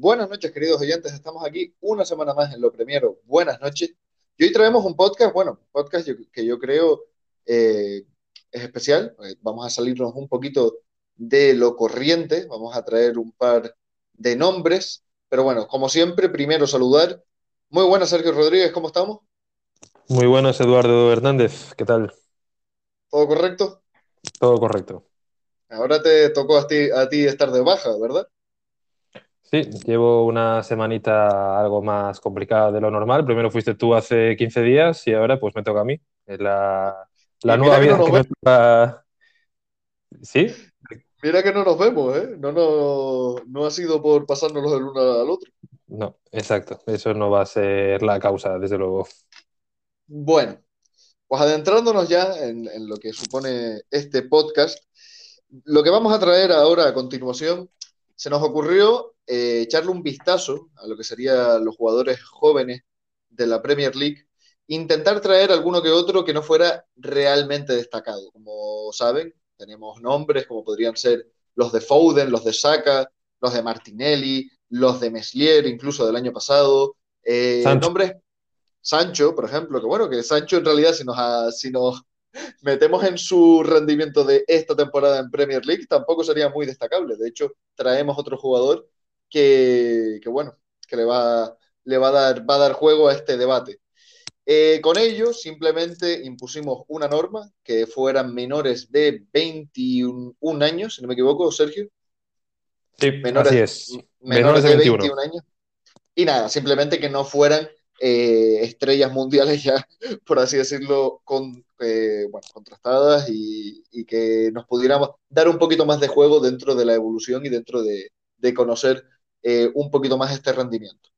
Buenas noches, queridos oyentes. Estamos aquí una semana más en Lo Primero. Buenas noches. Y hoy traemos un podcast, bueno, un podcast que yo creo eh, es especial. Eh, vamos a salirnos un poquito de lo corriente. Vamos a traer un par de nombres. Pero bueno, como siempre, primero saludar. Muy buenas, Sergio Rodríguez, ¿cómo estamos? Muy buenas, Eduardo Hernández. ¿Qué tal? ¿Todo correcto? Todo correcto. Ahora te tocó a ti, a ti estar de baja, ¿verdad? Sí, llevo una semanita algo más complicada de lo normal. Primero fuiste tú hace 15 días y ahora pues me toca a mí. Es la, nueva vida que ¿Sí? Mira que no nos vemos, ¿eh? No, no, no ha sido por pasárnoslo del uno al otro. No, exacto. Eso no va a ser la causa, desde luego. Bueno, pues adentrándonos ya en, en lo que supone este podcast, lo que vamos a traer ahora a continuación, se nos ocurrió eh, echarle un vistazo a lo que serían los jugadores jóvenes de la Premier League, intentar traer alguno que otro que no fuera realmente destacado. Como saben, tenemos nombres como podrían ser los de Foden, los de Saka, los de Martinelli, los de Meslier, incluso del año pasado. Eh, nombres, Sancho, por ejemplo, que bueno, que Sancho en realidad si nos, si nos metemos en su rendimiento de esta temporada en Premier League, tampoco sería muy destacable. De hecho, traemos otro jugador que, bueno, que le va, le va, a dar, va a dar juego a este debate. Eh, con ello, simplemente impusimos una norma que fueran menores de 21 años, si no me equivoco, Sergio. Sí, menores, así es. Menores, de, 21. años. Y nada, simplemente que no fueran eh, estrellas mundiales ya, por así decirlo, con, eh, bueno, contrastadas y, que nos pudiéramos dar un poquito más de juego dentro de la evolución y dentro de, conocer eh, un poquito más este rendimiento.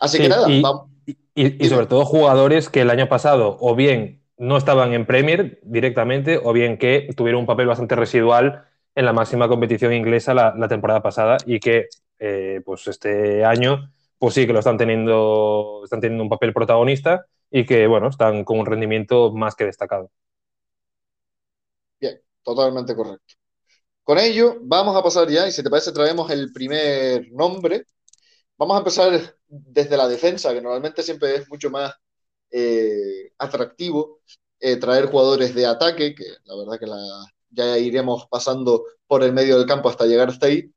Así que nada, y, vamos. Y, sobre todo jugadores que el año pasado o bien no estaban en Premier directamente o bien que tuvieron un papel bastante residual en la máxima competición inglesa la, temporada pasada y que pues este año pues sí que lo están teniendo, están teniendo un papel protagonista y que, bueno, están con un rendimiento más que destacado. Bien, totalmente correcto. Con ello, vamos a pasar ya, y si te parece, traemos el primer nombre. Vamos a empezar desde la defensa, que normalmente siempre es mucho más eh, atractivo eh, traer jugadores de ataque, que la verdad que ya iremos pasando por el medio del campo hasta llegar hasta ahí.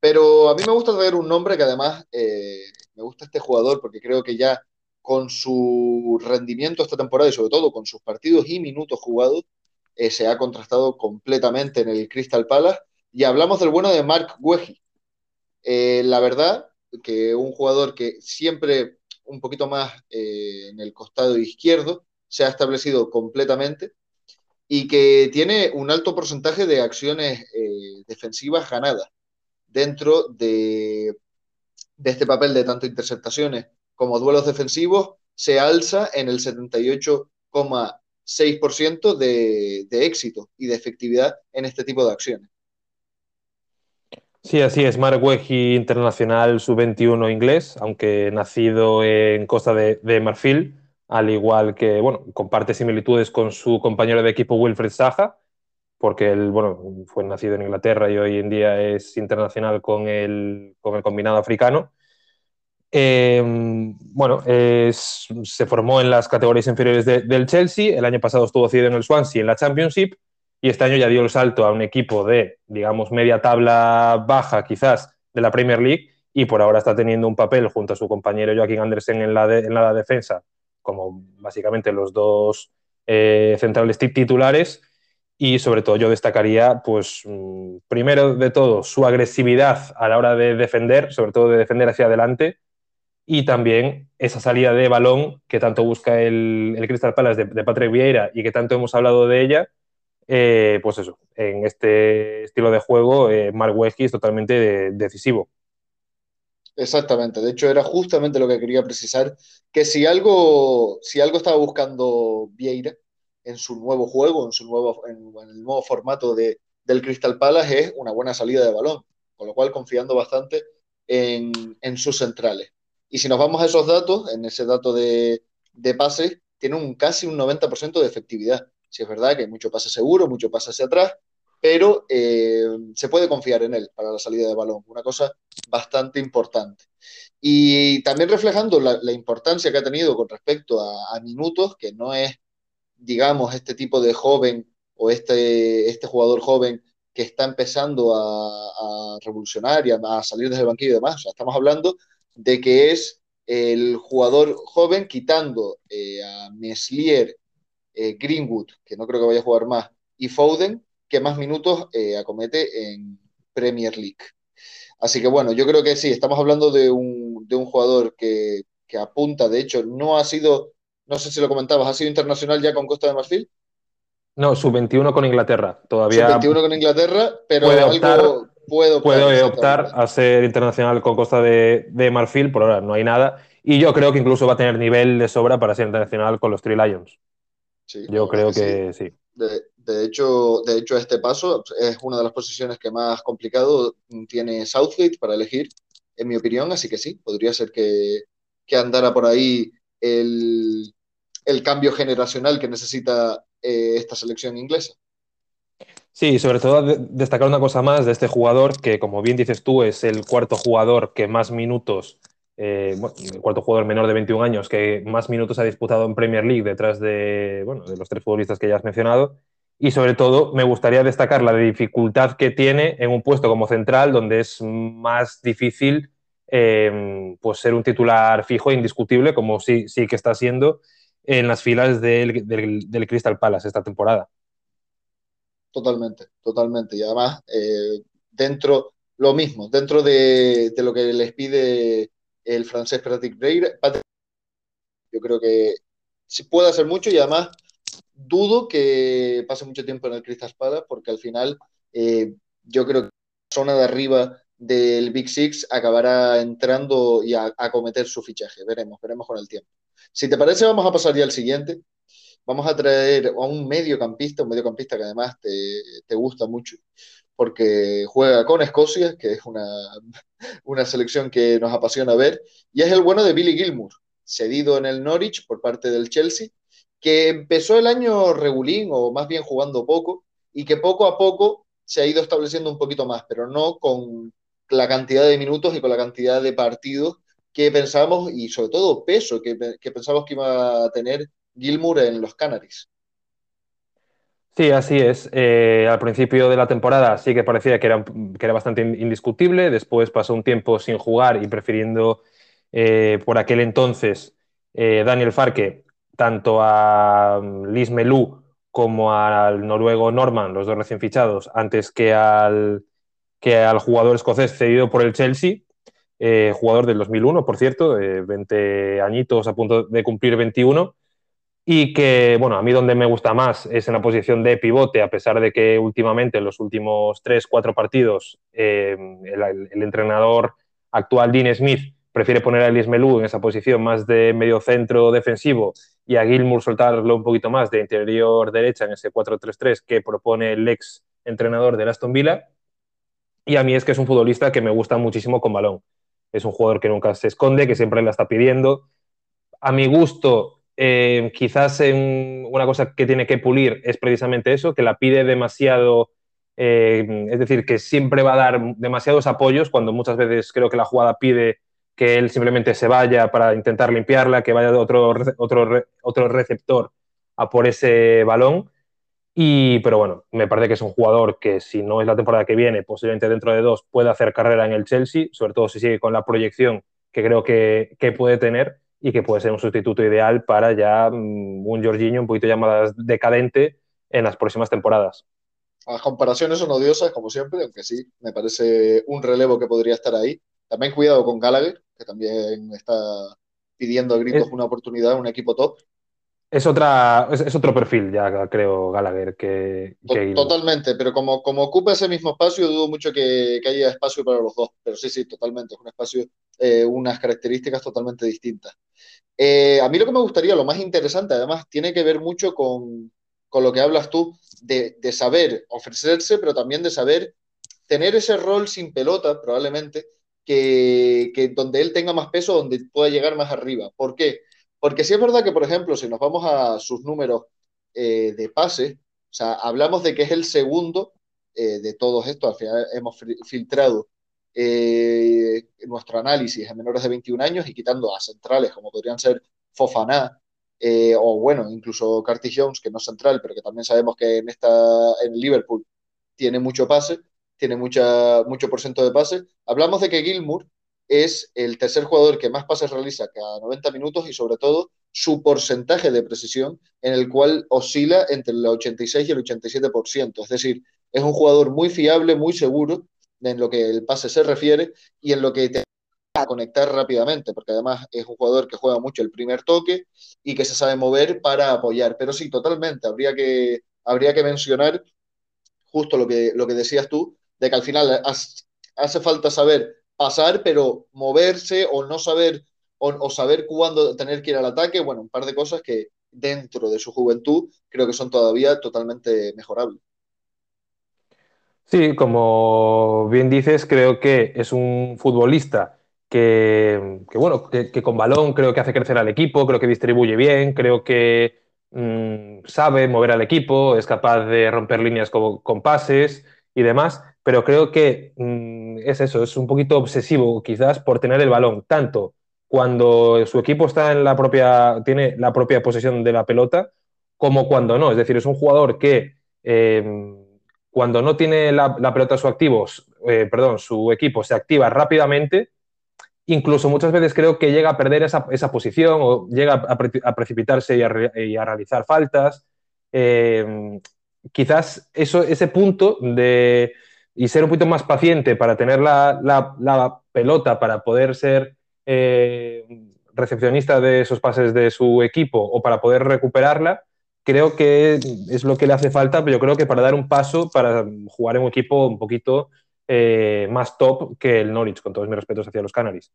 Pero a mí me gusta traer un nombre que además eh, me gusta este jugador porque creo que ya con su rendimiento esta temporada y sobre todo con sus partidos y minutos jugados, eh, se ha contrastado completamente en el Crystal Palace. Y hablamos del bueno de Mark Wehi. Eh, la verdad que un jugador que siempre un poquito más en el costado izquierdo se ha establecido completamente y que tiene un alto porcentaje de acciones defensivas ganadas dentro de, este papel de tanto interceptaciones como duelos defensivos, se alza en el 78,6% de, de éxito y de efectividad en este tipo de acciones. Sí, así es. Mark Wehi, internacional sub-21 inglés, aunque nacido en Costa de, de, Marfil, al igual que, bueno, comparte similitudes con su compañero de equipo Wilfred Saja, porque él bueno, fue nacido en Inglaterra y hoy en día es internacional con el, con el combinado africano. Eh, bueno, se formó en las categorías inferiores del Chelsea, el año pasado estuvo cedido en el Swansea en la Championship y este año ya dio el salto a un equipo de, digamos, media tabla baja quizás de la Premier League y por ahora está teniendo un papel junto a su compañero Joaquín Andersen en la, en la defensa como básicamente los dos eh, centrales titulares. Y sobre todo yo destacaría, pues, mm, primero de todo, su agresividad a la hora de defender, sobre todo de defender hacia adelante, y también esa salida de balón que tanto busca el, el Crystal Palace de, Patrick Vieira y que tanto hemos hablado de ella, eh, pues eso, en este estilo de juego, eh, Mark Wesley es totalmente decisivo. Exactamente, de hecho era justamente lo que quería precisar, que si algo, si algo estaba buscando Vieira, en su nuevo juego, en, su nuevo, en, el nuevo formato de, del Crystal Palace es una buena salida de balón, con lo cual confiando bastante en, en sus centrales. Y si nos vamos a esos datos, en ese dato de, de tiene un casi un 90% de efectividad. Si es verdad que hay mucho pase seguro, mucho pase hacia atrás, pero eh, se puede confiar en él para la salida de balón, una cosa bastante importante. Y también reflejando la, importancia que ha tenido con respecto a, minutos, que no es, digamos, este tipo de joven o este, este jugador joven que está empezando a, revolucionar y a, salir desde el banquillo y demás. estamos hablando de que es el jugador joven quitando eh, a Meslier, eh, Greenwood, que no creo que vaya a jugar más, y Foden, que más minutos eh, acomete en Premier League. Así que bueno, yo creo que sí, estamos hablando de un, de un jugador que, que, apunta, de hecho, no ha sido, no sé si lo comentabas, ha sido internacional ya con Costa de Marfil. No, sub-21 con Inglaterra, todavía. Sub-21 con Inglaterra, pero puede optar, puede optar, a ser internacional con Costa de, de, Marfil, por ahora no hay nada. Y yo creo que incluso va a tener nivel de sobra para ser internacional con los Three Lions. Sí, yo creo que, sí. De, hecho, de hecho, este paso es una de las posiciones que más complicado tiene Southgate para elegir, en mi opinión, así que sí, podría ser que, que andara por ahí el, el, cambio generacional que necesita eh, esta selección inglesa. Sí, sobre todo destacar una cosa más de este jugador, que como bien dices tú, es el cuarto jugador que más minutos eh, el cuarto jugador menor de 21 años que más minutos ha disputado en Premier League detrás de, bueno, de los tres futbolistas que ya has mencionado. Y sobre todo me gustaría destacar la dificultad que tiene en un puesto como central, donde es más difícil em, pues ser un titular fijo e indiscutible, como sí, sí que está siendo en las filas del, del, Crystal Palace esta temporada. Totalmente, totalmente. Y además, eh, dentro, lo mismo, dentro de, lo que les pide el francés Patrick Breira. Yo creo que sí puede hacer mucho y además dudo que pase mucho tiempo en el Crystal Palace porque al final eh, yo creo que la zona de arriba del Big Six acabará entrando y a, acometer su fichaje. Veremos, veremos con el tiempo. Si te parece, vamos a pasar ya al siguiente. Vamos a traer a un mediocampista, un mediocampista que además te, te gusta mucho, porque juega con Escocia, que es una, una selección que nos apasiona ver, y es el bueno de Billy Gilmour, cedido en el Norwich por parte del Chelsea, que empezó el año regulín o más bien jugando poco y que poco a poco se ha ido estableciendo un poquito más, pero no con la cantidad de minutos y con la cantidad de partidos que pensábamos y sobre todo peso que, que pensábamos que iba a tener Gilmour en los Canaries. Sí, así es. Eh, al principio de la temporada sí que parecía que era, bastante indiscutible. Después pasó un tiempo sin jugar y prefiriendo eh, por aquel entonces eh, Daniel Farke tanto a mm, Liz Melú como al noruego Norman, los dos recién fichados, antes que al, que al jugador escocés cedido por el Chelsea, jugador del 2001, por cierto, 20 añitos a punto de cumplir 21 y que, bueno, a mí donde me gusta más es en la posición de pivote, a pesar de que últimamente en los últimos tres, cuatro partidos eh, el, entrenador actual, Dean Smith, prefiere poner a Elis Melú en esa posición más de medio centro defensivo y a Gilmour soltarlo un poquito más de interior derecha en ese 4-3-3 que propone el ex entrenador de Aston Villa. Y a mí es que es un futbolista que me gusta muchísimo con balón. Es un jugador que nunca se esconde, que siempre la está pidiendo. A mi gusto, eh, quizás una cosa que tiene que pulir es precisamente eso, que la pide demasiado, eh, es decir, que siempre va a dar demasiados apoyos cuando muchas veces creo que la jugada pide que él simplemente se vaya para intentar limpiarla, que vaya otro, otro, otro receptor a por ese balón. Y, pero bueno, me parece que es un jugador que si no es la temporada que viene, posiblemente dentro de dos puede hacer carrera en el Chelsea, sobre todo si sigue con la proyección que creo que puede tener y que puede ser un sustituto ideal para ya mm, un Jorginho un poquito ya más decadente en las próximas temporadas. Las comparaciones son odiosas, como siempre, aunque sí, me parece un relevo que podría estar ahí. También cuidado con Gallagher, que también está pidiendo a gritos una oportunidad en un equipo top. Es, otra, es, otro perfil ya, creo, Gallagher, que, Totalmente, pero como, como ocupa ese mismo espacio, dudo mucho que, que, haya espacio para los dos. Pero sí, sí, totalmente. Es un espacio, eh, unas características totalmente distintas. Eh, a mí lo que me gustaría, lo más interesante, además, tiene que ver mucho con, con lo que hablas tú, de, de, saber ofrecerse, pero también de saber tener ese rol sin pelota, probablemente, que, que donde él tenga más peso, donde pueda llegar más arriba. ¿Por qué? Porque sí es verdad que, por ejemplo, si nos vamos a sus números eh, de pase, o sea, hablamos de que es el segundo eh, de todos estos, al final hemos filtrado eh, nuestro análisis en menores de 21 años y quitando a centrales como podrían ser Fofana eh, o bueno, incluso Curtis Jones, que no es central, pero que también sabemos que en, esta, en Liverpool tiene mucho pase, tiene mucha, mucho porcentaje de pase. Hablamos de que Gilmour es el tercer jugador que más pases realiza cada 90 minutos y sobre todo su porcentaje de precisión en el cual oscila entre el 86 y el 87%. Es decir, es un jugador muy fiable, muy seguro en lo que el pase se refiere y en lo que te a conectar rápidamente, porque además es un jugador que juega mucho el primer toque y que se sabe mover para apoyar. Pero sí, totalmente, habría que, habría que mencionar justo lo que, lo que decías tú, de que al final hace falta saber pasar, pero moverse o no saber o, saber cuándo tener que ir al ataque, bueno, un par de cosas que dentro de su juventud creo que son todavía totalmente mejorables. Sí, como bien dices, creo que es un futbolista que, bueno, que, con balón creo que hace crecer al equipo, creo que distribuye bien, creo que mm, sabe mover al equipo, es capaz de romper líneas con, pases y demás, pero creo que mm, es eso, es un poquito obsesivo quizás por tener el balón, tanto cuando su equipo está en la propia, tiene la propia posesión de la pelota, como cuando no. Es decir, es un jugador que eh, cuando no tiene la, pelota a su activo, eh, perdón, su equipo se activa rápidamente. Incluso muchas veces creo que llega a perder esa, posición o llega a, precipitarse y a, realizar faltas. Eh, quizás eso, ese punto de y ser un poquito más paciente para tener la, pelota, para poder ser eh, recepcionista de esos pases de su equipo o para poder recuperarla, creo que es lo que le hace falta, pero yo creo que para dar un paso, para jugar en un equipo un poquito eh, más top que el Norwich, con todos mis respetos hacia los Canaries.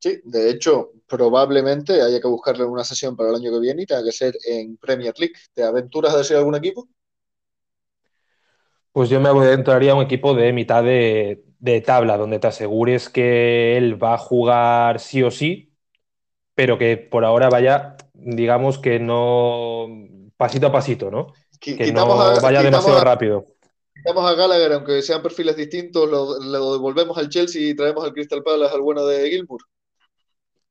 Sí, de hecho, probablemente haya que buscarle una sesión para el año que viene y tenga que ser en Premier League. ¿Te aventuras a decir algún equipo? Pues yo me aventuraría a un equipo de mitad de, de tabla donde te asegures que él va a jugar sí o sí, pero que por ahora vaya, digamos que no pasito a pasito, ¿no? Que no vaya demasiado rápido. Quitamos a Gallagher, aunque sean perfiles distintos, lo, devolvemos al Chelsea y traemos al Crystal Palace al bueno de Gilmour.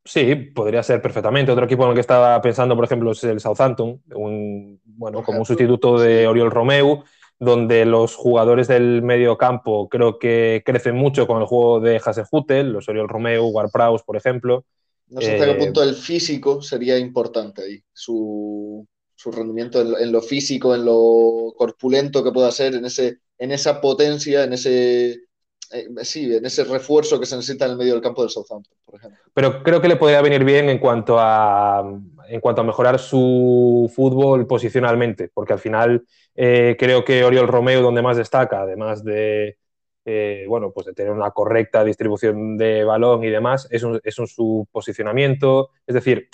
Sí, podría ser perfectamente. Otro equipo en el que estaba pensando, por ejemplo, es el Southampton, un, bueno, como un sustituto de Oriol Romeu, donde los jugadores del medio campo creo que crecen mucho con el juego de Hasenhutel, los Oriol Romeo, Warpraus, por ejemplo. No sé hasta qué eh, punto el físico sería importante ahí, su, rendimiento en lo, físico, en lo corpulento que pueda ser, en, ese, en esa potencia, en ese, eh, sí, en ese refuerzo que se necesita en el medio del campo del Southampton, por ejemplo. Pero creo que le podría venir bien en cuanto a, en cuanto a mejorar su fútbol posicionalmente, porque al final eh, creo que Oriol Romeo, donde más destaca, además de, eh, bueno, pues de tener una correcta distribución de balón y demás, es, un, su posicionamiento. Es decir,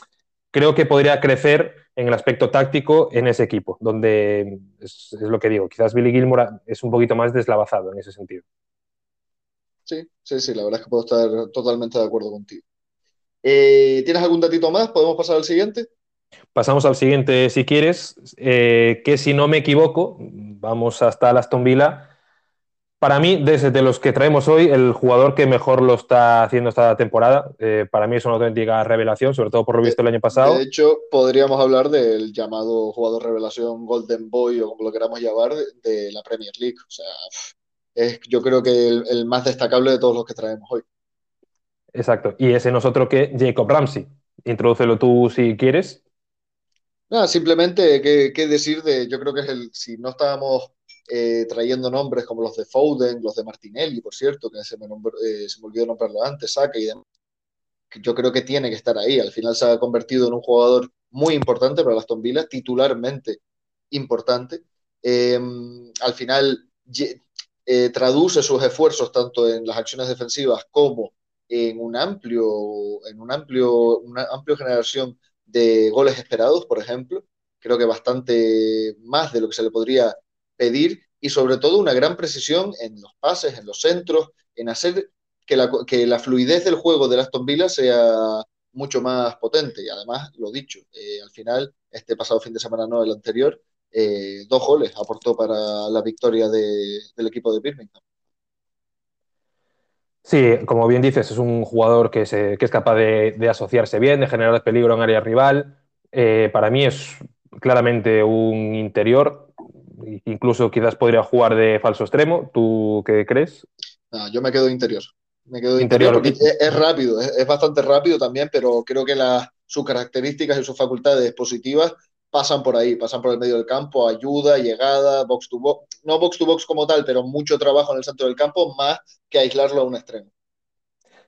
creo que podría crecer en el aspecto táctico en ese equipo, donde es, lo que digo, quizás Billy Gilmore es un poquito más deslavazado en ese sentido. Sí, sí, sí, la verdad es que puedo estar totalmente de acuerdo contigo. Eh, ¿Tienes algún datito más? ¿Podemos pasar al siguiente? Pasamos al siguiente si quieres, eh, que si no me equivoco, vamos hasta el Aston Villa. Para mí, desde los que traemos hoy, el jugador que mejor lo está haciendo esta temporada, eh, para mí es una auténtica revelación, sobre todo por lo visto el año pasado. De hecho, podríamos hablar del llamado jugador revelación Golden Boy o como lo queramos llamar de, la Premier League. O sea, es yo creo que el más destacable de todos los que traemos hoy. Exacto. Y ese no es otro que Jacob Ramsey. Introdúcelo tú si quieres. Nada, simplemente qué, decir de, yo creo que es el, si no estábamos eh, trayendo nombres como los de Foden, los de Martinelli, por cierto, que se me, eh, se me olvidó nombrarlo antes, Saka y yo creo que tiene que estar ahí. Al final se ha convertido en un jugador muy importante para las Aston titularmente importante. Em, al final eh, traduce sus esfuerzos tanto en las acciones defensivas como en un amplio, en un amplio, una amplia generación de goles esperados, por ejemplo. Creo que bastante más de lo que se le podría pedir y sobre todo una gran precisión en los pases, en los centros, en hacer que la, que la fluidez del juego de Aston Villa sea mucho más potente. Y además, lo dicho, eh, al final, este pasado fin de semana, no el anterior, eh, dos goles aportó para la victoria del equipo de Birmingham. Sí, como bien dices, es un jugador que, es capaz de, asociarse bien, de generar peligro en área rival. Eh, para mí es claramente un interior, incluso quizás podría jugar de falso extremo. ¿Tú qué crees? yo me quedo interior. Me quedo interior, porque es, rápido, es, bastante rápido también, pero creo que sus características y sus facultades positivas pasan por ahí, pasan por el medio del campo, ayuda, llegada, box to box, no box to box como tal, pero mucho trabajo en el centro del campo, más que aislarlo a un extremo.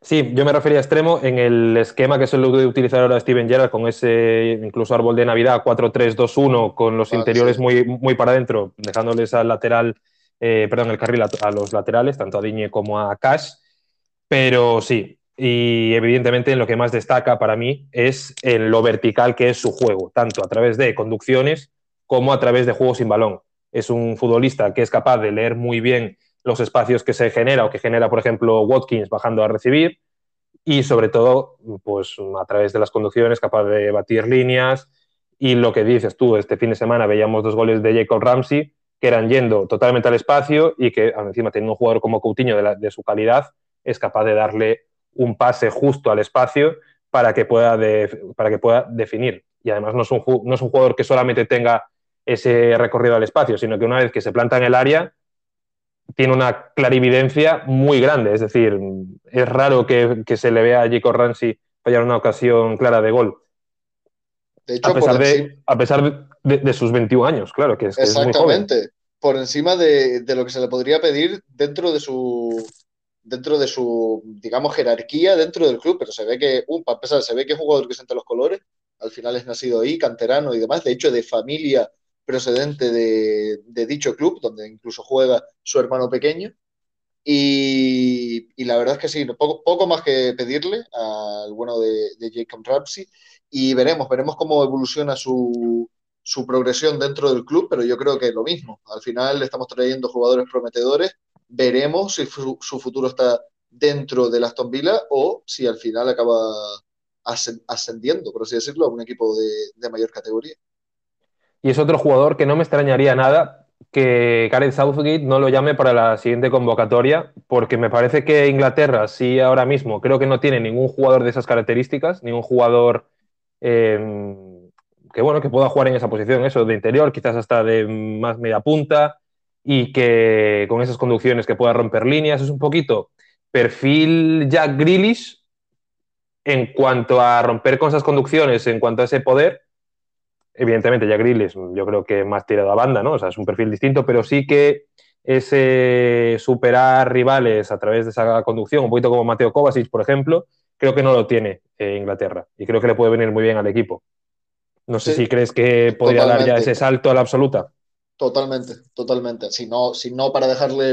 Sí, yo me refería a extremo en el esquema que suele utilizar ahora Steven Gerrard con ese incluso árbol de Navidad 4-3-2-1 con los interiores muy, muy para adentro, dejándoles al lateral, eh, perdón, el carril a, los laterales, tanto a Diñe como a Cash. Pero sí, y evidentemente en lo que más destaca para mí es en lo vertical que es su juego, tanto a través de conducciones como a través de juegos sin balón. Es un futbolista que es capaz de leer muy bien los espacios que se genera o que genera, por ejemplo, Watkins bajando a recibir y sobre todo, pues a través de las conducciones, capaz de batir líneas y lo que dices tú, este fin de semana veíamos dos goles de Jacob Ramsey que eran yendo totalmente al espacio y que encima teniendo un jugador como Coutinho de, de su calidad es capaz de darle un pase justo al espacio para que pueda, para que pueda definir. Y además no es, un, no es un jugador que solamente tenga ese recorrido al espacio, sino que una vez que se planta en el área, tiene una clarividencia muy grande. Es decir, es raro que, se le vea a Jacob Ramsey fallar una ocasión clara de gol. a pesar, de, a pesar de, sus 21 años, claro, que es, Exactamente. Por encima de, lo que se le podría pedir dentro de su, dentro de su, digamos, jerarquía dentro del club, pero se ve que, uh, para empezar, se ve que es un jugador que siente los colores, al final es nacido ahí, canterano y demás, de hecho de familia procedente de, dicho club, donde incluso juega su hermano pequeño. Y, la verdad es que sí, poco, poco más que pedirle al bueno de, de Jacob Ramsey y veremos, veremos cómo evoluciona su, su progresión dentro del club, pero yo creo que es lo mismo. Al final le estamos trayendo jugadores prometedores veremos si su futuro está dentro del Aston Villa o si al final acaba ascendiendo, por así decirlo, a un equipo de, mayor categoría. Y es otro jugador que no me extrañaría nada que Gareth Southgate no lo llame para la siguiente convocatoria, porque me parece que Inglaterra sí ahora mismo creo que no tiene ningún jugador de esas características, ningún jugador em, que bueno que pueda jugar en esa posición, eso de interior, quizás hasta de más media punta, y que con esas conducciones que pueda romper líneas es un poquito perfil Jack Grealish en cuanto a romper con esas conducciones, en cuanto a ese poder. Evidentemente, Jack Grealish yo creo que más tirado a banda, ¿no? O sea, es un perfil distinto, pero sí que ese superar rivales a través de esa conducción, un poquito como Mateo Kovacic, por ejemplo, creo que no lo tiene Inglaterra y creo que le puede venir muy bien al equipo. No sé si crees que podría dar ya ese salto a la absoluta. Totalmente, totalmente. Si no, si no para dejarle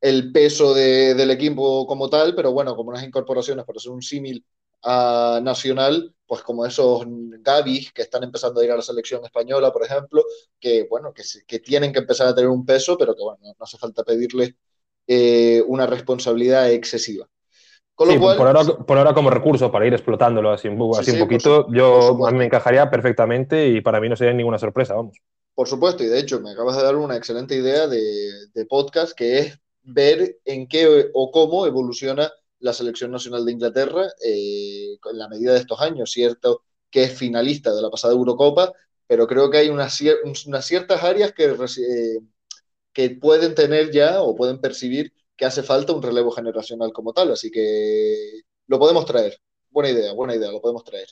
el, peso del equipo como tal, pero bueno, como unas incorporaciones para ser un símil nacional, pues como esos Gavis que están empezando a ir a la selección española, por ejemplo, que bueno, que, que tienen que empezar a tener un peso, pero que bueno, no hace falta pedirle eh, una responsabilidad excesiva. por, ahora, como recurso para ir explotándolo así, un, así un poquito, yo a mí me encajaría perfectamente y para mí no sería ninguna sorpresa, vamos. Por supuesto, y de hecho me acabas de dar una excelente idea de, podcast, que es ver en qué o cómo evoluciona la selección nacional de Inglaterra eh, en la medida de estos años. Cierto que es finalista de la pasada Eurocopa, pero creo que hay unas, ciertas áreas eh, que pueden tener ya o pueden percibir que hace falta un relevo generacional como tal. Así que lo podemos traer. Buena idea, buena idea, lo podemos traer.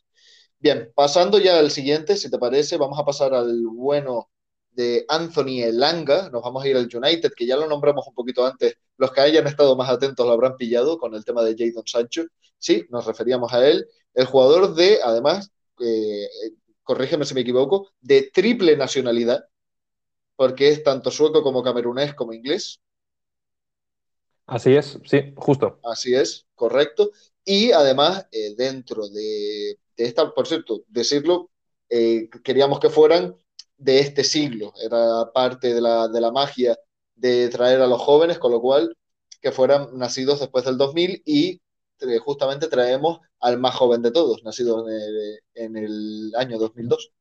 Bien, pasando ya al siguiente, si te parece, vamos a pasar al bueno de Anthony Elanga, nos vamos a ir al United, que ya lo nombramos un poquito antes, los que hayan estado más atentos lo habrán pillado con el tema de Jadon Sancho, sí, nos referíamos a él, el jugador de, además, eh, corrígeme si me equivoco, de triple nacionalidad, porque es tanto sueco como camerunés como inglés. Así es, sí, justo. Así es, correcto. Y además, eh, dentro de, esta, por cierto, decirlo, eh, queríamos que fueran de este siglo, era parte de la, de la magia de traer a los jóvenes, con lo cual que fueran nacidos después del 2000 y eh, justamente traemos al más joven de todos, nacido en el, año 2002.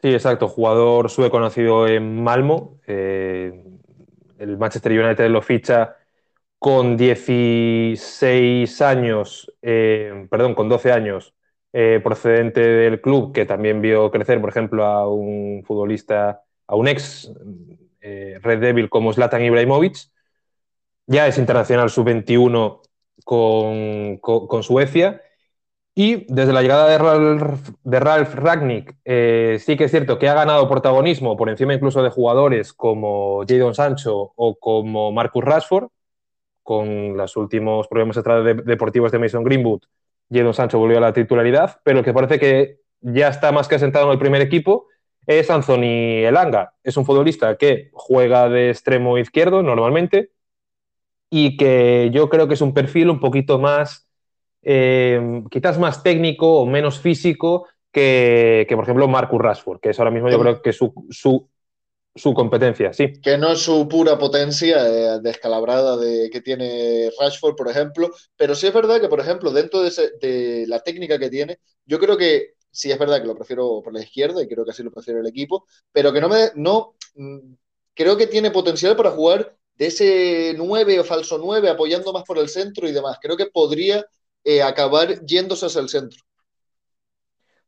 Sí, exacto. Jugador sueco nacido en Malmo. Eh, el Manchester United lo ficha con 16 años, eh, perdón, con 12 años, eh, procedente del club, que también vio crecer, por ejemplo, a un futbolista, a un ex eh, Red Devil como Zlatan Ibrahimovic. Ya es internacional sub-21 con, Suecia. Y desde la llegada de Ralf Ragnick, eh, sí que es cierto que ha ganado protagonismo por encima incluso de jugadores como Jadon Sancho o como Marcus Rashford, con los últimos problemas deportivos de Mason Greenwood. Jadon Sancho volvió a la titularidad, pero el que parece que ya está más que asentado en el primer equipo es Anthony Elanga. Es un futbolista que juega de extremo izquierdo normalmente y que yo creo que es un perfil un poquito más, eh, quizás más técnico o menos físico que, que, por ejemplo, Marcus Rashford, que es ahora mismo yo creo que su, su, su competencia, sí. Que no es su pura potencia eh, descalabrada de, que tiene Rashford, por ejemplo, pero sí es verdad que, por ejemplo, dentro de, ese, de la técnica que tiene, yo creo que sí es verdad que lo prefiero por la izquierda y creo que así lo prefiere el equipo, pero que no me, no, mm, creo que tiene potencial para jugar de ese 9 o falso 9, apoyando más por el centro y demás. Creo que podría eh, acabar yéndose hacia el centro.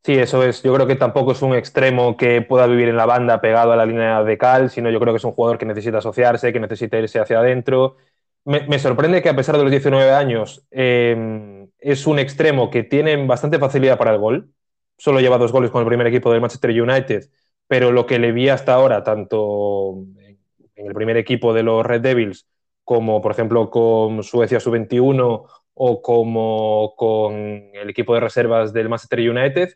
Sí, eso es. Yo creo que tampoco es un extremo que pueda vivir en la banda pegado a la línea de cal, sino yo creo que es un jugador que necesita asociarse, que necesita irse hacia adentro. Me, sorprende que a pesar de los 19 años eh, es un extremo que tiene bastante facilidad para el gol. Solo lleva dos goles con el primer equipo del Manchester United, pero lo que le vi hasta ahora, tanto en el primer equipo de los Red Devils como, por ejemplo, con Suecia Sub-21 o como con el equipo de reservas del Manchester United,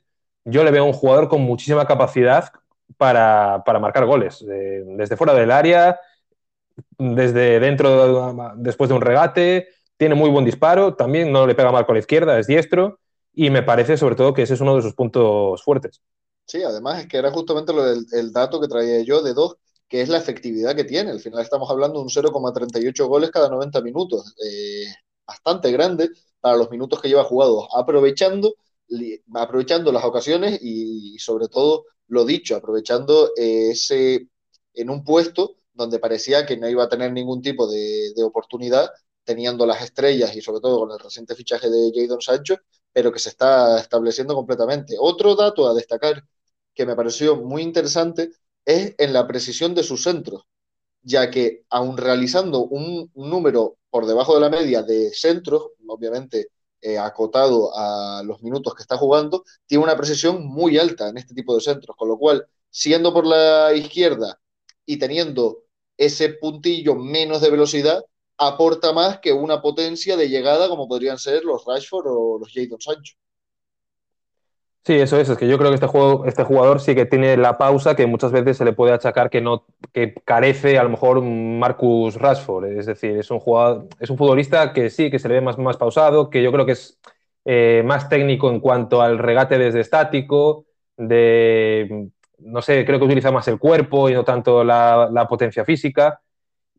yo le veo a un jugador con muchísima capacidad para, para marcar goles, eh, desde fuera del área, desde dentro, después de un regate, tiene muy buen disparo, también no le pega mal con la izquierda, es diestro, y me parece sobre todo que ese es uno de sus puntos fuertes. Sí, además es que era justamente lo del, el dato que traía yo de dos, que es la efectividad que tiene. Al final estamos hablando de un 0,38 goles cada 90 minutos, eh, bastante grande para los minutos que lleva jugados, aprovechando aprovechando las ocasiones y, sobre todo lo dicho, aprovechando ese en un puesto donde parecía que no iba a tener ningún tipo de, oportunidad, teniendo las estrellas y sobre todo con el reciente fichaje de Jadon Sancho, pero que se está estableciendo completamente. Otro dato a destacar que me pareció muy interesante es en la precisión de sus centros, ya que aun realizando un número por debajo de la media de centros, obviamente eh, acotado a los minutos que está jugando, tiene una precisión muy alta en este tipo de centros, con lo cual, siendo por la izquierda y teniendo ese puntillo menos de velocidad, aporta más que una potencia de llegada como podrían ser los Rashford o los Jadon Sancho. Sí, eso es, es que yo creo que este, juego, este jugador sí que tiene la pausa que muchas veces se le puede achacar que no que carece a lo mejor Marcus Rashford, es decir, es un jugador, es un futbolista que sí, que se le ve más, más pausado, que yo creo que es eh, más técnico en cuanto al regate desde estático, de, no sé, creo que utiliza más el cuerpo y no tanto la, potencia física.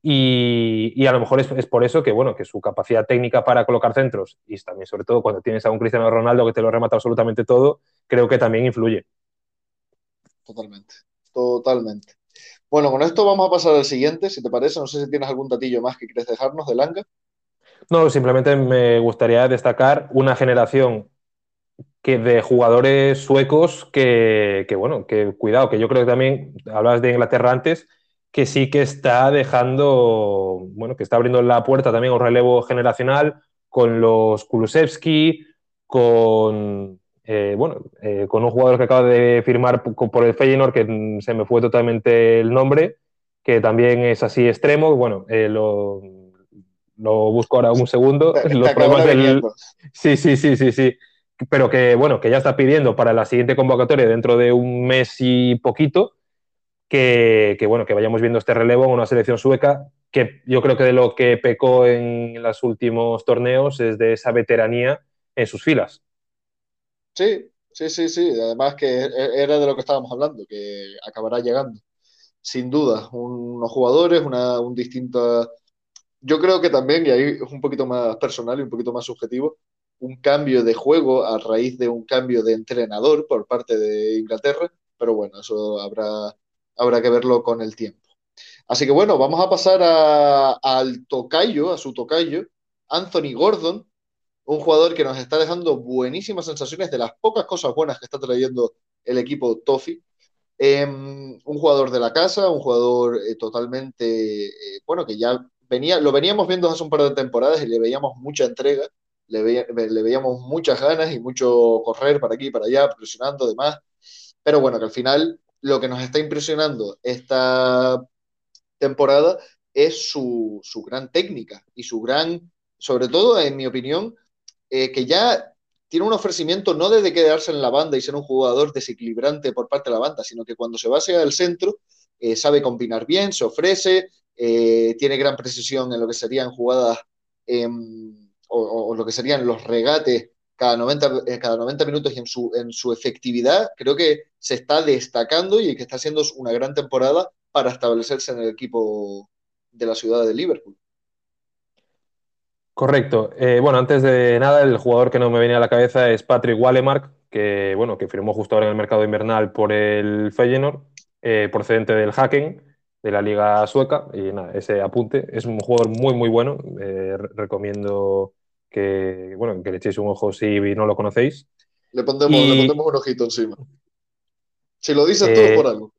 Y, y, a lo mejor es, es, por eso que, bueno, que su capacidad técnica para colocar centros y también, sobre todo, cuando tienes a un Cristiano Ronaldo que te lo remata absolutamente todo, creo que también influye. Totalmente, totalmente. Bueno, con esto vamos a pasar al siguiente, si te parece. No sé si tienes algún datillo más que quieres dejarnos de Langa. No, simplemente me gustaría destacar una generación que de jugadores suecos que, que, bueno, que cuidado, que yo creo que también, hablabas de Inglaterra antes, que sí que está dejando, bueno, que está abriendo la puerta también a un relevo generacional con los Kulusevski, con, eh, bueno, eh, con un jugador que acaba de firmar por el Feyenoord, que se me fue totalmente el nombre, que también es así extremo, bueno, eh, lo, lo, busco ahora un segundo. Te, los problemas del... Sí, sí, sí, sí, sí. Pero que, bueno, que ya está pidiendo para la siguiente convocatoria dentro de un mes y poquito, que, que, bueno, que vayamos viendo este relevo en una selección sueca que yo creo que de lo que pecó en los últimos torneos es de esa veteranía en sus filas. Sí, sí, sí, sí. Además que era de lo que estábamos hablando, que acabará llegando. Sin duda, unos jugadores, una, un distinto... Yo creo que también, y ahí es un poquito más personal y un poquito más subjetivo, un cambio de juego a raíz de un cambio de entrenador por parte de Inglaterra, pero bueno, eso habrá, habrá que verlo con el tiempo. Así que bueno, vamos a pasar al tocayo, a su tocayo, Anthony Gordon, un jugador que nos está dejando buenísimas sensaciones de las pocas cosas buenas que está trayendo el equipo Toffee. Em, un jugador de la casa, un jugador eh, totalmente, eh, bueno, que ya venía, lo veníamos viendo hace un par de temporadas y le veíamos mucha entrega, le, le veíamos muchas ganas y mucho correr para aquí y para allá, presionando demás. Pero bueno, que al final lo que nos está impresionando esta temporada es su, su gran técnica y su gran, sobre todo en mi opinión, eh, que ya tiene un ofrecimiento no de quedarse en la banda y ser un jugador desequilibrante por parte de la banda, sino que cuando se va hacia el centro eh, sabe combinar bien, se ofrece, eh, tiene gran precisión en lo que serían jugadas em, o, lo que serían los regates cada 90, cada 90 minutos y en su, en su efectividad, creo que se está destacando y que está haciendo una gran temporada para establecerse en el equipo de la ciudad de Liverpool. Correcto. Eh, bueno, antes de nada, el jugador que no me venía a la cabeza es Patrick Wallemark, que, bueno, que firmó justo ahora en el mercado invernal por el Feyenoord, eh, procedente del Hacken, de la liga sueca. Y nada, ese apunte. Es un jugador muy, muy bueno. Eh, recomiendo que, bueno, que le echéis un ojo si no lo conocéis. Le pondremos, le pondremos un ojito encima. Si lo dices tú, por algo.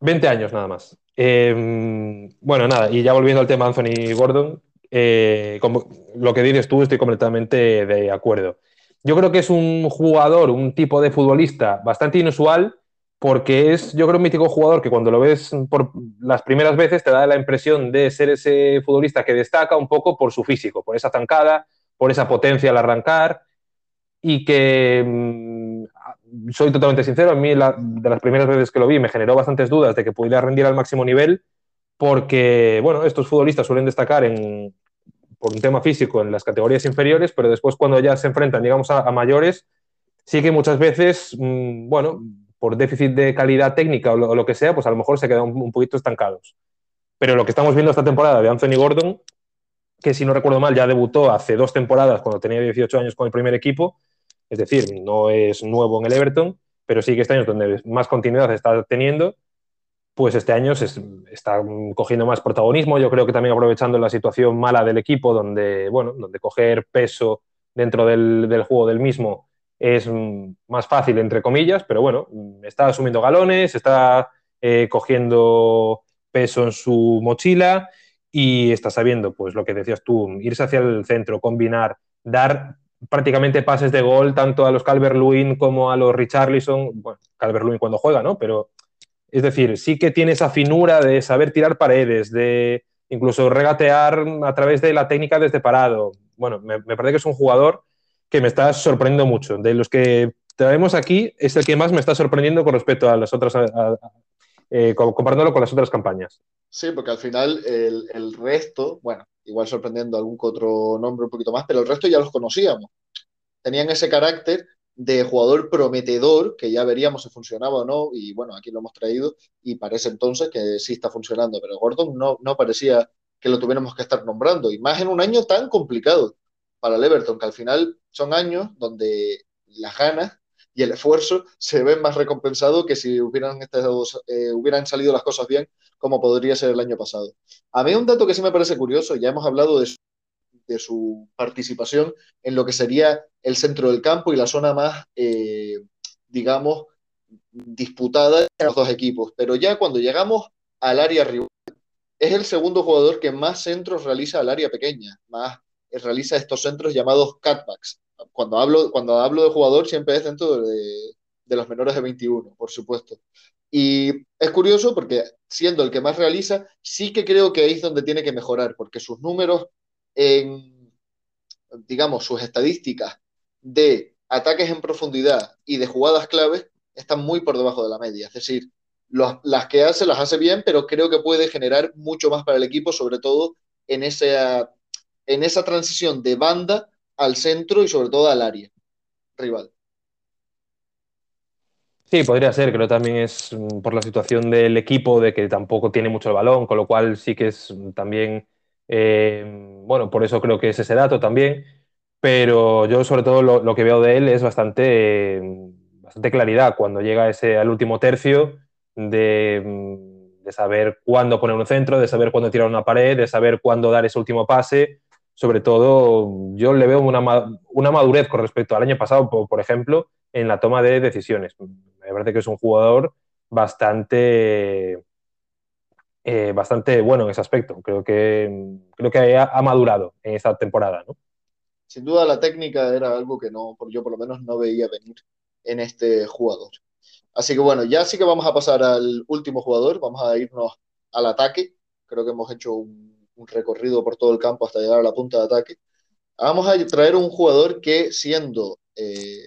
20 años nada más. bueno, nada, y ya volviendo al tema Anthony Gordon, eh, como lo que dices tú, estoy completamente de acuerdo. Yo creo que es un jugador, un tipo de futbolista bastante inusual, porque es, yo creo, un mítico jugador que cuando lo ves por las primeras veces te da la impresión de ser ese futbolista que destaca un poco por su físico, por esa zancada, por esa potencia al arrancar, y que mm, soy totalmente sincero, a mí de las primeras veces que lo vi me generó bastantes dudas de que pudiera rendir al máximo nivel, porque, bueno, estos futbolistas suelen destacar en, por un tema físico en las categorías inferiores, pero después cuando ya se enfrentan, digamos, a, mayores, sí que muchas veces, mm, bueno, por déficit de calidad técnica o lo, que sea, pues a lo mejor se quedan un, poquito estancados. Pero lo que estamos viendo esta temporada de Anthony Gordon, que si no recuerdo mal ya debutó hace dos temporadas cuando tenía 18 años con el primer equipo, es decir, no es nuevo en el Everton, pero sí que este año donde más continuidad está teniendo pues este año se está cogiendo más protagonismo. Yo creo que también aprovechando la situación mala del equipo, donde, bueno, donde coger peso dentro del, juego del mismo es más fácil, entre comillas, pero bueno, está asumiendo galones, está eh, cogiendo peso en su mochila y está sabiendo, pues lo que decías tú, irse hacia el centro, combinar, dar prácticamente pases de gol tanto a los Calvert-Lewin como a los Richarlison, bueno, Calvert-Lewin cuando juega, ¿no? Pero es decir, sí que tiene esa finura de saber tirar paredes, de incluso regatear a través de la técnica desde parado. Bueno, me, parece que es un jugador que me está sorprendiendo mucho. De los que traemos aquí, es el que más me está sorprendiendo con respecto a las otras, eh, comparándolo con las otras campañas. Sí, porque al final el, el, resto, bueno, igual sorprendiendo algún otro nombre un poquito más, pero el resto ya los conocíamos. Tenían ese carácter de jugador prometedor, que ya veríamos si funcionaba o no, y bueno, aquí lo hemos traído, y parece entonces que sí está funcionando, pero Gordon no, no parecía que lo tuviéramos que estar nombrando, y más en un año tan complicado para el Everton, que al final son años donde las ganas y el esfuerzo se ven más recompensados que si hubieran, eh, hubieran salido las cosas bien, como podría ser el año pasado. A mí un dato que sí me parece curioso, ya hemos hablado de de su participación en lo que sería el centro del campo y la zona más, eh, digamos, disputada de los dos equipos. Pero ya cuando llegamos al área rival, es el segundo jugador que más centros realiza al área pequeña, más realiza estos centros llamados cutbacks. Cuando hablo, cuando hablo de jugador siempre es dentro de, de los menores de 21, por supuesto. Y es curioso porque siendo el que más realiza, sí que creo que ahí es donde tiene que mejorar, porque sus números en, digamos, sus estadísticas de ataques en profundidad y de jugadas claves están muy por debajo de la media. Es decir, las que hace las hace bien, pero creo que puede generar mucho más para el equipo, sobre todo en esa, en esa transición de banda al centro y sobre todo al área rival. Sí, podría ser, creo también es mm, por la situación del equipo, de que tampoco tiene mucho el balón, con lo cual sí que es también eh, bueno, por eso creo que es ese dato también, pero yo sobre todo lo, que veo de él es bastante, bastante claridad cuando llega ese, al último tercio de, mm, de, saber cuándo poner un centro, de saber cuándo tirar una pared, de saber cuándo dar ese último pase. Sobre todo, yo le veo una, una madurez con respecto al año pasado, por, por, ejemplo, en la toma de decisiones. Me parece que es un jugador bastante, eh, bastante bueno en ese aspecto. Creo que, creo que ha, ha madurado en esta temporada. ¿no? Sin duda la técnica era algo que no, yo por lo menos no veía venir en este jugador. Así que bueno, ya sí que vamos a pasar al último jugador, vamos a irnos al ataque. Creo que hemos hecho un, un recorrido por todo el campo hasta llegar a la punta de ataque. Vamos a traer un jugador que siendo eh,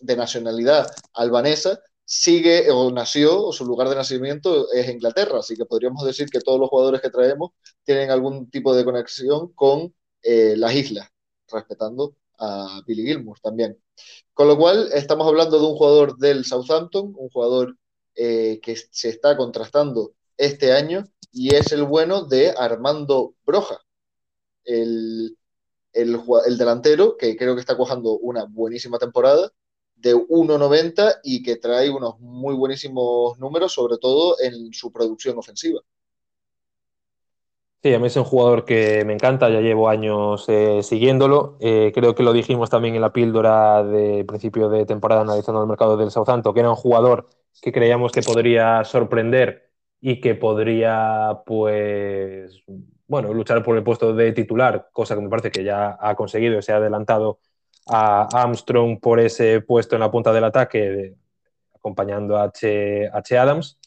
de nacionalidad albanesa, sigue o nació, o su lugar de nacimiento es Inglaterra, así que podríamos decir que todos los jugadores que traemos tienen algún tipo de conexión con eh, las islas, respetando a Billy Gilmour también. Con lo cual, estamos hablando de un jugador del Southampton, un jugador eh, que se está contrastando este año, y es el bueno de Armando Broja, el, el, el delantero que creo que está cojando una buenísima temporada de 1.90 y que trae unos muy buenísimos números, sobre todo en su producción ofensiva. Sí, a mí es un jugador que me encanta, ya llevo años eh, siguiéndolo. Eh, creo que lo dijimos también en la píldora de principio de temporada analizando el mercado del Southampton, que era un jugador que creíamos que podría sorprender y que podría, pues, bueno, luchar por el puesto de titular, cosa que me parece que ya ha conseguido se ha adelantado a Armstrong por ese puesto en la punta del ataque, acompañando a H. Adams.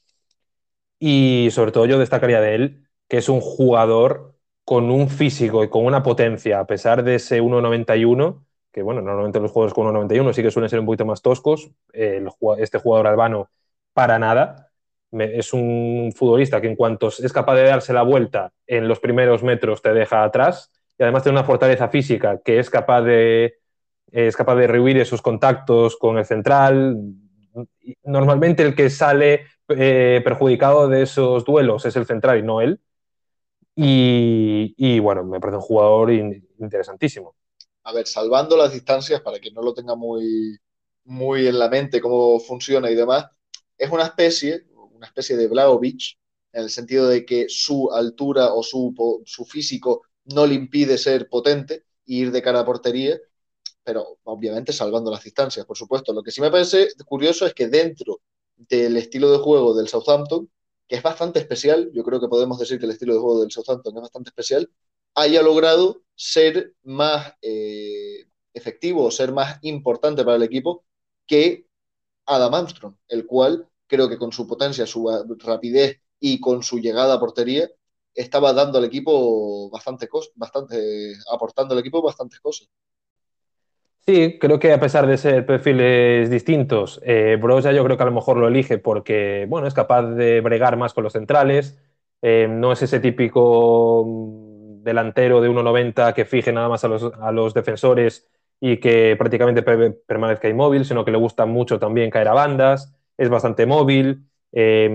Y sobre todo yo destacaría de él que es un jugador con un físico y con una potencia, a pesar de ese 1,91, que bueno, normalmente los jugadores con 1,91 sí que suelen ser un poquito más toscos, este jugador albano para nada. Es un futbolista que en cuanto es capaz de darse la vuelta en los primeros metros te deja atrás y además tiene una fortaleza física que es capaz de, es capaz de rehuir esos contactos con el central. Normalmente el que sale eh, perjudicado de esos duelos es el central y no él. Y, y, bueno, me parece un jugador interesantísimo. A ver, salvando las distancias, para que no lo tenga muy, muy en la mente cómo funciona y demás, es una especie, una especie de Blaovic, en el sentido de que su altura o su, su físico no le impide ser potente e ir de cara a portería, pero obviamente salvando las distancias, por supuesto. Lo que sí me parece curioso es que dentro del estilo de juego del Southampton, que es bastante especial, yo creo que podemos decir que el estilo de juego del Southampton es bastante especial, haya logrado ser más eh, efectivo o ser más importante para el equipo que Adam Armstrong, el cual creo que con su potencia, su rapidez y con su llegada a portería estaba dando al equipo bastante cosas, bastante, aportando al equipo bastantes cosas. Sí, creo que a pesar de ser perfiles distintos, eh, Broja yo creo que a lo mejor lo elige porque bueno, es capaz de bregar más con los centrales, eh, no es ese típico mm, delantero de 1,90 que fije nada más a los, a los, defensores y que prácticamente permanezca inmóvil, sino que le gusta mucho también caer a bandas, es bastante móvil. Eh,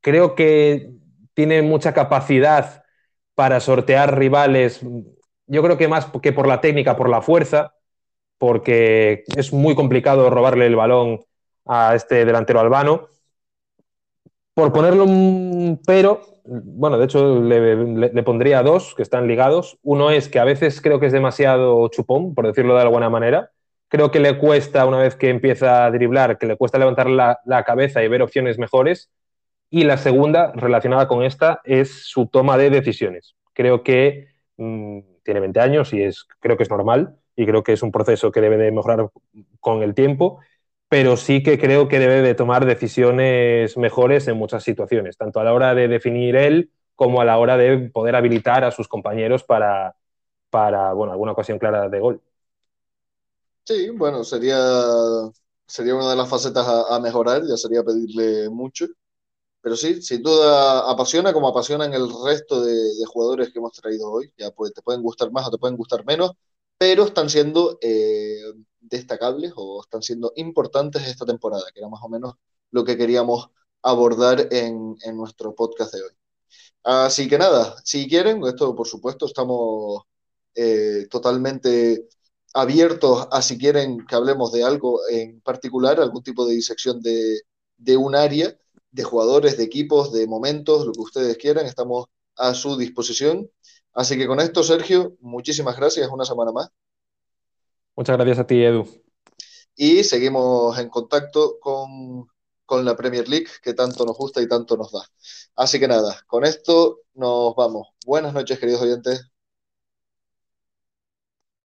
creo que tiene mucha capacidad para sortear rivales, yo creo que más que por la técnica, por la fuerza porque es muy complicado robarle el balón a este delantero albano. Por ponerlo un pero, bueno, de hecho le, pondría dos que están ligados. Uno es que a veces creo que es demasiado chupón, por decirlo de alguna manera. Creo que le cuesta, una vez que empieza a driblar, que le cuesta levantar la, cabeza y ver opciones mejores. Y la segunda, relacionada con esta, es su toma de decisiones. Creo que mmm, tiene 20 años y es, creo que es normal y creo que es un proceso que debe de mejorar con el tiempo, pero sí que creo que debe de tomar decisiones mejores en muchas situaciones, tanto a la hora de definir él como a la hora de poder habilitar a sus compañeros para, para bueno, alguna ocasión clara de gol. Sí, bueno, sería, sería una de las facetas a, a mejorar, ya sería pedirle mucho. Pero sí, sin duda apasiona como apasionan el resto de, de, jugadores que hemos traído hoy. Ya pues, te pueden gustar más o te pueden gustar menos, pero están siendo eh, destacables o están siendo importantes esta temporada, que era más o menos lo que queríamos abordar en, nuestro podcast de hoy. Así que nada, si quieren, esto por supuesto estamos eh, totalmente abiertos a si quieren que hablemos de algo en particular, algún tipo de disección de, de un área, de jugadores, de equipos, de momentos, lo que ustedes quieran, estamos a su disposición. Así que con esto, Sergio, muchísimas gracias, una semana más. Muchas gracias a ti, Edu. Y seguimos en contacto con, con la Premier League, que tanto nos gusta y tanto nos da. Así que nada, con esto nos vamos. Buenas noches, queridos oyentes.